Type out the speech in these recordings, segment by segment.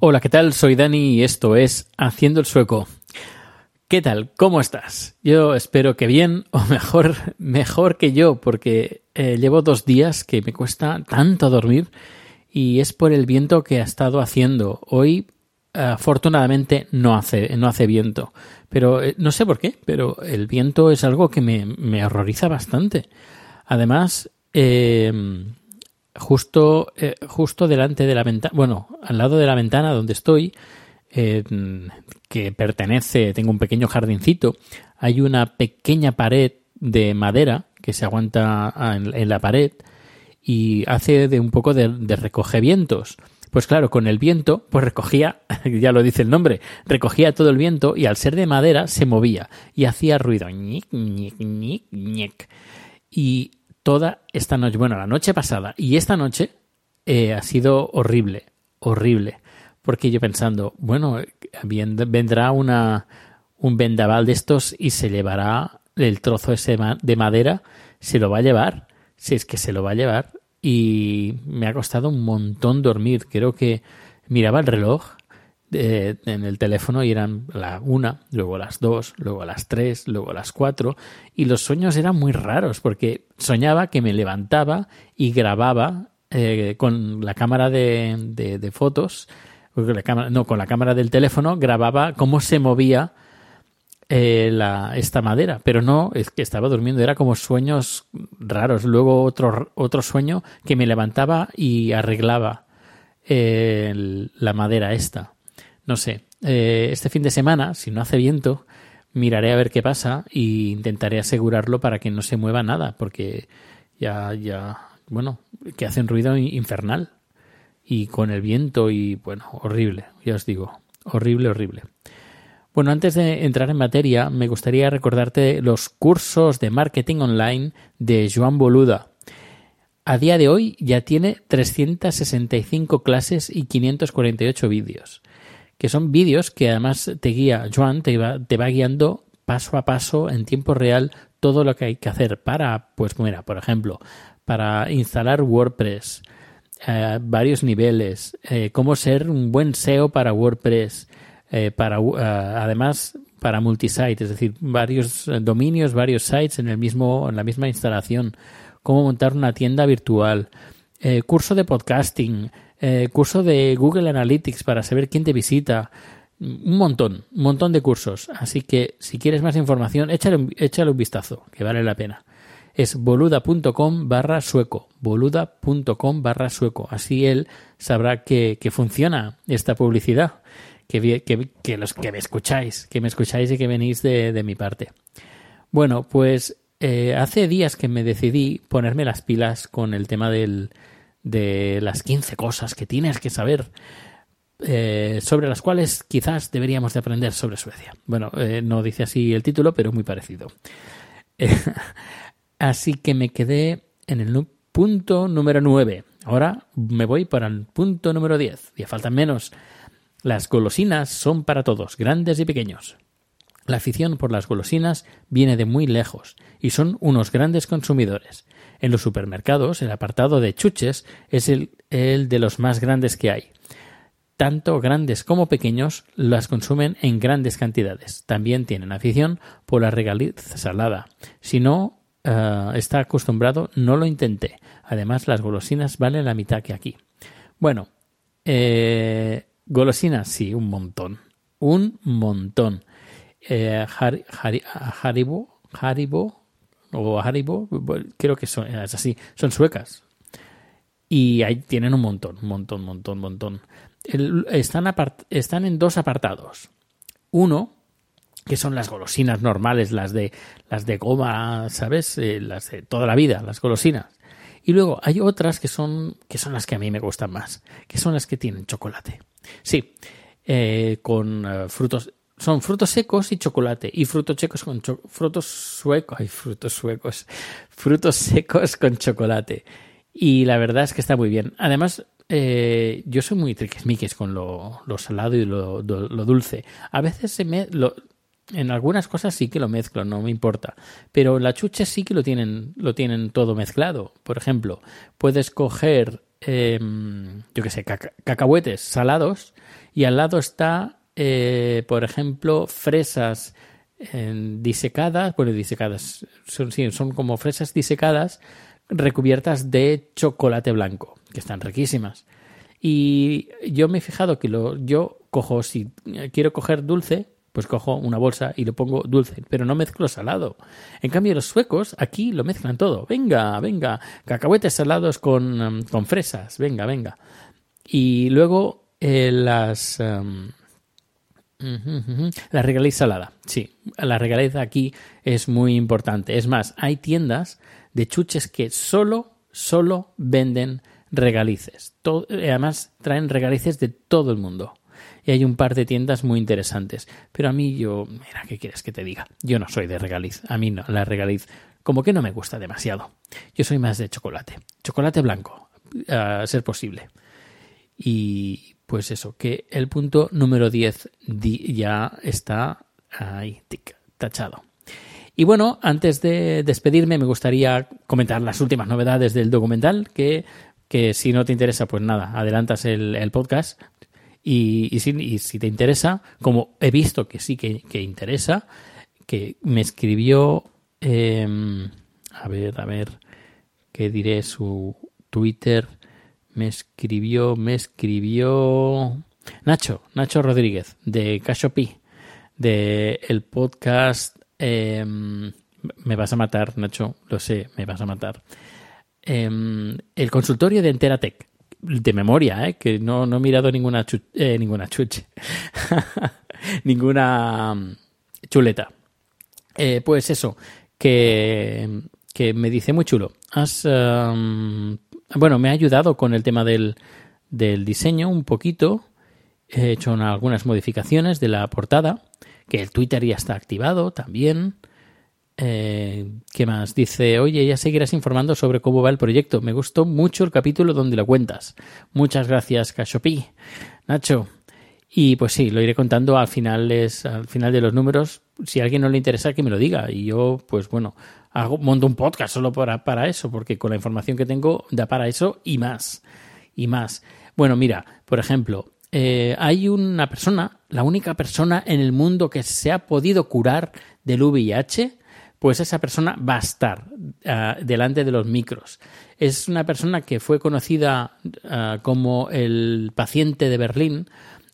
Hola, ¿qué tal? Soy Dani y esto es Haciendo el Sueco. ¿Qué tal? ¿Cómo estás? Yo espero que bien, o mejor, mejor que yo, porque eh, llevo dos días que me cuesta tanto dormir y es por el viento que ha estado haciendo. Hoy, afortunadamente, no hace, no hace viento. Pero eh, no sé por qué, pero el viento es algo que me, me horroriza bastante. Además, eh, justo, eh, justo delante de la ventana, bueno, al lado de la ventana donde estoy, eh, que pertenece, tengo un pequeño jardincito, hay una pequeña pared de madera que se aguanta a- en, en la pared y hace de un poco de, de recogevientos. Pues claro, con el viento, pues recogía, ya lo dice el nombre, recogía todo el viento y al ser de madera se movía y hacía ruido. ñic, ñic, ñic, ñic. Y toda esta noche, bueno, la noche pasada y esta noche eh, ha sido horrible, horrible. Porque yo pensando, bueno, vendrá una, un vendaval de estos y se llevará el trozo ese de madera, se lo va a llevar, si es que se lo va a llevar. Y me ha costado un montón dormir. Creo que miraba el reloj eh, en el teléfono y eran la una, luego las dos, luego las tres, luego las cuatro y los sueños eran muy raros porque soñaba que me levantaba y grababa eh, con la cámara de, fotos, no, con la cámara del teléfono grababa cómo se movía eh, la, esta madera, pero no, es que estaba durmiendo, era como sueños raros. Luego otro, otro sueño que me levantaba y arreglaba eh, la madera esta. No sé, eh, este fin de semana, si no hace viento, miraré a ver qué pasa e intentaré asegurarlo para que no se mueva nada, porque ya, ya, bueno, que hacen ruido infernal. Y con el viento y, bueno, horrible, ya os digo, horrible, horrible. Bueno, antes de entrar en materia, me gustaría recordarte los cursos de marketing online de Joan Boluda. A día de hoy ya tiene 365 clases y 548 vídeos, que son vídeos que además te guía, Joan te va, te va guiando paso a paso en tiempo real todo lo que hay que hacer para, pues mira, por ejemplo, para instalar WordPress, eh, varios niveles, eh, cómo ser un buen SEO para WordPress, eh, para uh, además para multisite, es decir, varios eh, dominios, varios sites en el mismo en la misma instalación, cómo montar una tienda virtual, eh, curso de podcasting, eh, curso de Google Analytics para saber quién te visita, un montón, un montón de cursos. Así que si quieres más información, échale un, échale un vistazo, que vale la pena. Es boluda.com barra sueco, boluda.com barra sueco. Así él sabrá que, que funciona esta publicidad, que, que, que los que me escucháis, que me escucháis y que venís de, de mi parte. Bueno, pues eh, hace días que me decidí ponerme las pilas con el tema del, de las 15 cosas que tienes que saber eh, sobre las cuales quizás deberíamos de aprender sobre Suecia. Bueno, eh, no dice así el título, pero muy parecido. Eh, así que me quedé en el punto número 9. Ahora me voy para el punto número 10. Ya faltan menos. Las golosinas son para todos, grandes y pequeños. La afición por las golosinas viene de muy lejos y son unos grandes consumidores. En los supermercados, el apartado de chuches es el, el de los más grandes que hay. Tanto grandes como pequeños las consumen en grandes cantidades. También tienen afición por la regaliz salada. Si no eh, está acostumbrado, no lo intente. Además, las golosinas valen la mitad que aquí. Bueno, eh, golosinas, sí, un montón. Un montón. Eh, Har- Hari- Haribo, Haribo o Haribo, bueno, creo que son, es así, son suecas. Y ahí tienen un montón, un montón, montón, montón. El- están, están en dos apartados. Uno, que son las golosinas normales, las de las de goma, ¿sabes? Eh, las de toda la vida, las golosinas. Y luego hay otras que son que son las que a mí me gustan más, que son las que tienen chocolate. Sí, eh, con eh, frutos son frutos secos y chocolate y frutos secos con cho- frutos suecos, ay, frutos suecos, frutos secos con chocolate. Y la verdad es que está muy bien. Además, eh, yo soy muy triquismiquis con lo, salado y lo, lo- dulce. A veces se me, en algunas cosas sí que lo mezclo, no me importa. Pero la chuche sí que lo tienen, lo tienen todo mezclado. Por ejemplo, puedes coger, eh, yo qué sé, caca- cacahuetes salados y al lado está, eh, por ejemplo, fresas eh, disecadas, bueno, disecadas, son, sí, son como fresas disecadas recubiertas de chocolate blanco, que están riquísimas. Y yo me he fijado que lo, yo cojo, si quiero coger dulce, pues cojo una bolsa y le pongo dulce, pero no mezclo salado. En cambio, los suecos aquí lo mezclan todo. Venga, venga, cacahuetes salados con, em, con fresas, venga, venga. Y luego eh, las... la regaliz salada, sí. La regaliz aquí es muy importante. Es más, hay tiendas de chuches que solo, solo venden regalices. Eh, además, traen regalices de todo el mundo. Y hay un par de tiendas muy interesantes. Pero a mí yo, mira, ¿qué quieres que te diga? Yo no soy de regaliz. A mí no, la regaliz como que no me gusta demasiado. Yo soy más de chocolate. Chocolate blanco, a ser posible. Y pues eso, que el punto número 10 di- ya está ahí, tic, tachado. Y bueno, antes de despedirme me gustaría comentar las últimas novedades del documental, que, que si no te interesa, pues nada, adelantas el, podcast. Y, si, te interesa, como he visto que sí que, que interesa, que me escribió, em, a ver, a ver, ¿qué diré? Su Twitter me escribió, me escribió Nacho, Nacho Rodríguez, de Cashopi, de el podcast em, Me vas a matar, Nacho, lo sé, me vas a matar. Em, el consultorio de Enteratec, de memoria, ¿eh? que no, no he mirado ninguna, chu- eh, ninguna chuche, ninguna mm, chuleta. Eh, pues eso, que, que me dice muy chulo. Has, um, bueno, me ha ayudado con el tema del, del diseño un poquito. He hecho una- algunas modificaciones de la portada, que el Twitter ya está activado también. Eh, ¿Qué más? Dice, oye, ya seguirás informando sobre cómo va el proyecto. Me gustó mucho el capítulo donde lo cuentas. Muchas gracias, Cashopi. Nacho. Y pues sí, lo iré contando al final, es, al final de los números. Si a alguien no le interesa, que me lo diga. Y yo, pues bueno, hago, monto un podcast solo para, para eso, porque con la información que tengo da para eso y más. Y más. Bueno, mira, por ejemplo, eh, hay una persona, la única persona en el mundo que se ha podido curar del VIH, pues esa persona va a estar ah, delante de los micros. Es una persona que fue conocida ah, como el paciente de Berlín.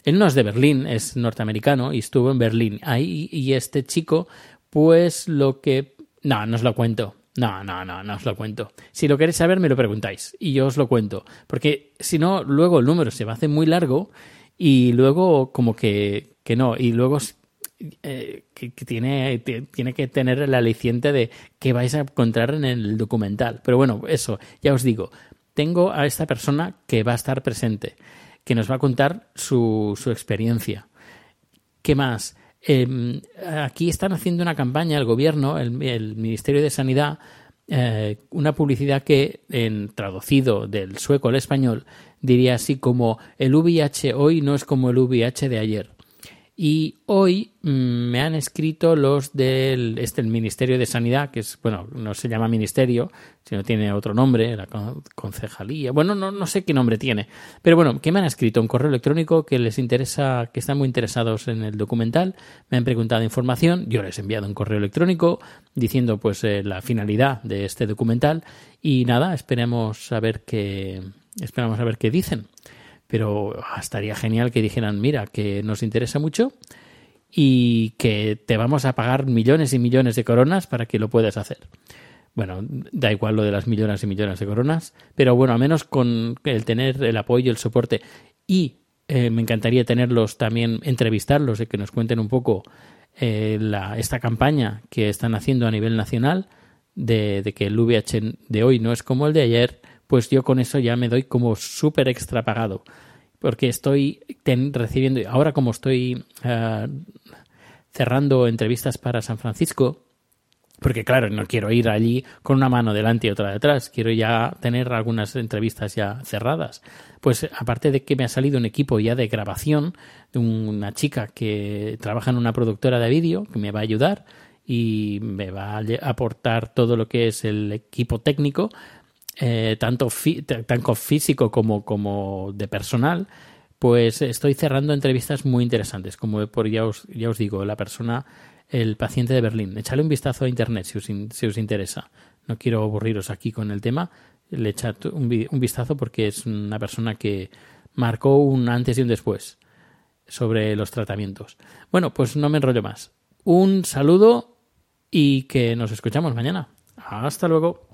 Él no es de Berlín, es norteamericano y estuvo en Berlín. Ahí, y este chico, pues lo que... No, no os lo cuento. No, no, no, no os lo cuento. Si lo queréis saber, me lo preguntáis y yo os lo cuento. Porque si no, luego el número se va a hacer muy largo y luego como que, que no. Y luego eh, que, tiene, tiene que tener el aliciente de que vais a encontrar en el documental. Pero bueno, eso, ya os digo, tengo a esta persona que va a estar presente, que nos va a contar su, su experiencia. ¿Qué más? Eh, aquí están haciendo una campaña, el gobierno, el, el Ministerio de Sanidad, eh, una publicidad que, en traducido del sueco al español, diría así como el VIH hoy no es como el VIH de ayer. Y hoy mm, me han escrito los del este, el Ministerio de Sanidad, que es, bueno, no se llama ministerio, sino tiene otro nombre, la concejalía. Bueno, no, no sé qué nombre tiene. Pero bueno, que me han escrito un correo electrónico que les interesa, que están muy interesados en el documental. Me han preguntado información. Yo les he enviado un correo electrónico diciendo pues eh, la finalidad de este documental. Y nada, esperemos a ver qué, esperamos a ver qué dicen pero ah, estaría genial que dijeran, mira, que nos interesa mucho y que te vamos a pagar millones y millones de coronas para que lo puedas hacer. Bueno, da igual lo de las millones y millones de coronas, pero bueno, a menos con el tener el apoyo, el soporte y eh, me encantaría tenerlos también, entrevistarlos y que nos cuenten un poco eh, la, esta campaña que están haciendo a nivel nacional de, de que el VH de hoy no es como el de ayer pues yo con eso ya me doy como súper extra pagado. Porque estoy recibiendo, ahora como estoy eh, cerrando entrevistas para San Francisco, porque claro, no quiero ir allí con una mano delante y otra detrás, quiero ya tener algunas entrevistas ya cerradas. Pues aparte de que me ha salido un equipo ya de grabación de una chica que trabaja en una productora de vídeo que me va a ayudar y me va a aportar todo lo que es el equipo técnico eh, tanto, físico como, de personal, pues estoy cerrando entrevistas muy interesantes, como por ya os, digo, la persona, el paciente de Berlín. Echale un vistazo a internet si os, si os interesa. No quiero aburriros aquí con el tema. Le echad un vistazo porque es una persona que marcó un antes y un después sobre los tratamientos. Bueno, pues no me enrollo más. Un saludo y que nos escuchamos mañana. Hasta luego.